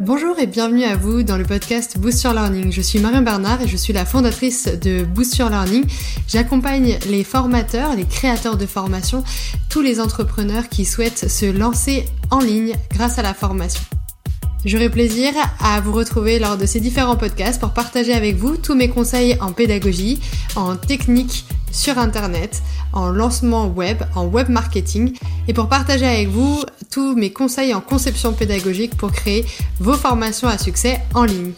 Bonjour et bienvenue à vous dans le podcast Boost Your Learning. Je suis Marion Bernard et je suis la fondatrice de Boost Your Learning. J'accompagne les formateurs, les créateurs de formation, tous les entrepreneurs qui souhaitent se lancer en ligne grâce à la formation. J'aurai plaisir à vous retrouver lors de ces différents podcasts pour partager avec vous tous mes conseils en pédagogie, en technique sur Internet, en lancement web, en web marketing et pour partager avec vous tous mes conseils en conception pédagogique pour créer vos formations à succès en ligne.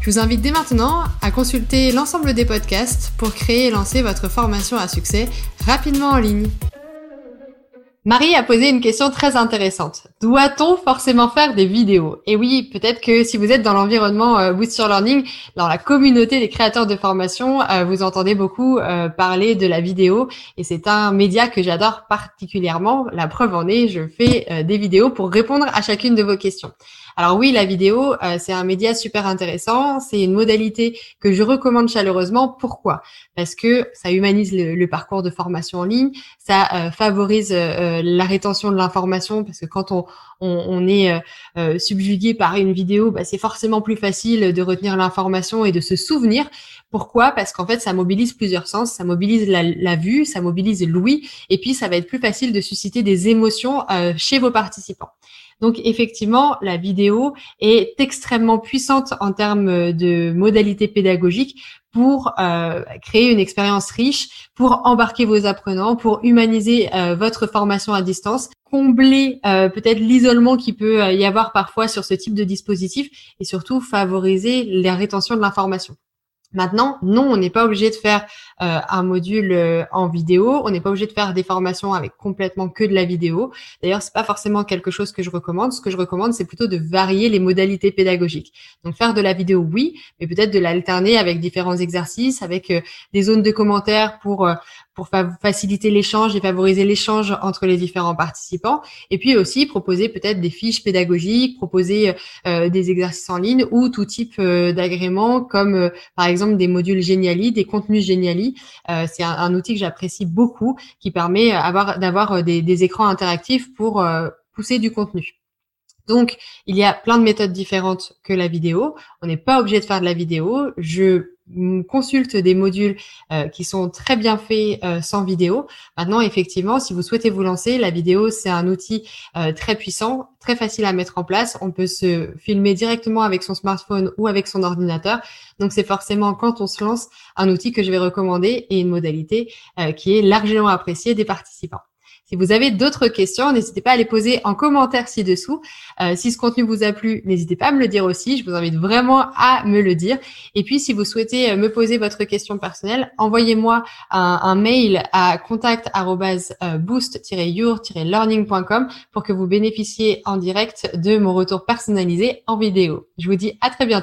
Je vous invite dès maintenant à consulter l'ensemble des podcasts pour créer et lancer votre formation à succès rapidement en ligne. Marie a posé une question très intéressante. Doit-on forcément faire des vidéos? Et oui, peut-être que si vous êtes dans l'environnement euh, Your Learning, dans la communauté des créateurs de formation, euh, vous entendez beaucoup euh, parler de la vidéo et c'est un média que j'adore particulièrement. La preuve en est, je fais euh, des vidéos pour répondre à chacune de vos questions. Alors oui, la vidéo, c'est un média super intéressant. C'est une modalité que je recommande chaleureusement. Pourquoi? Parce que ça humanise le, parcours de formation en ligne, ça favorise la rétention de l'information parce que quand on, on, est subjugué par une vidéo, bah, c'est forcément plus facile de retenir l'information et de se souvenir. Pourquoi? Parce qu'en fait, ça mobilise plusieurs sens. Ça mobilise la, vue, ça mobilise l'ouïe, et puis ça va être plus facile de susciter des émotions chez vos participants. Donc effectivement, la vidéo est extrêmement puissante en termes de modalités pédagogiques pour euh, créer une expérience riche, pour embarquer vos apprenants, pour humaniser euh, votre formation à distance, combler euh, peut-être l'isolement qui peut y avoir parfois sur ce type de dispositif et surtout favoriser la rétention de l'information. Maintenant, non, on n'est pas obligé de faire euh, un module euh, en vidéo, on n'est pas obligé de faire des formations avec complètement que de la vidéo. D'ailleurs, c'est pas forcément quelque chose que je recommande. Ce que je recommande, c'est plutôt de varier les modalités pédagogiques. Donc, faire de la vidéo, oui, mais peut-être de l'alterner avec différents exercices, avec euh, des zones de commentaires pour pour faciliter l'échange et favoriser l'échange entre les différents participants. Et puis aussi proposer peut-être des fiches pédagogiques, proposer euh, des exercices en ligne ou tout type euh, d'agrément comme euh, par exemple des modules Geniali, des contenus Geniali. c'est un, outil que j'apprécie beaucoup qui permet d'avoir des, des, écrans interactifs pour pousser du contenu. Donc, il y a plein de méthodes différentes que la vidéo. On n'est pas obligé de faire de la vidéo. Je consulte des modules euh, qui sont très bien faits euh, sans vidéo. Maintenant, effectivement, si vous souhaitez vous lancer, la vidéo, c'est un outil euh, très puissant, très facile à mettre en place. On peut se filmer directement avec son smartphone ou avec son ordinateur. Donc, c'est forcément quand on se lance un outil que je vais recommander et une modalité qui est largement appréciée des participants. Si vous avez d'autres questions, n'hésitez pas à les poser en commentaire ci-dessous. Euh, si ce contenu vous a plu, n'hésitez pas à me le dire aussi. Je vous invite vraiment à me le dire. Et puis, si vous souhaitez euh, me poser votre question personnelle, envoyez-moi un, mail à contact@boost-your-learning.com pour que vous bénéficiez en direct de mon retour personnalisé en vidéo. Je vous dis à très bientôt.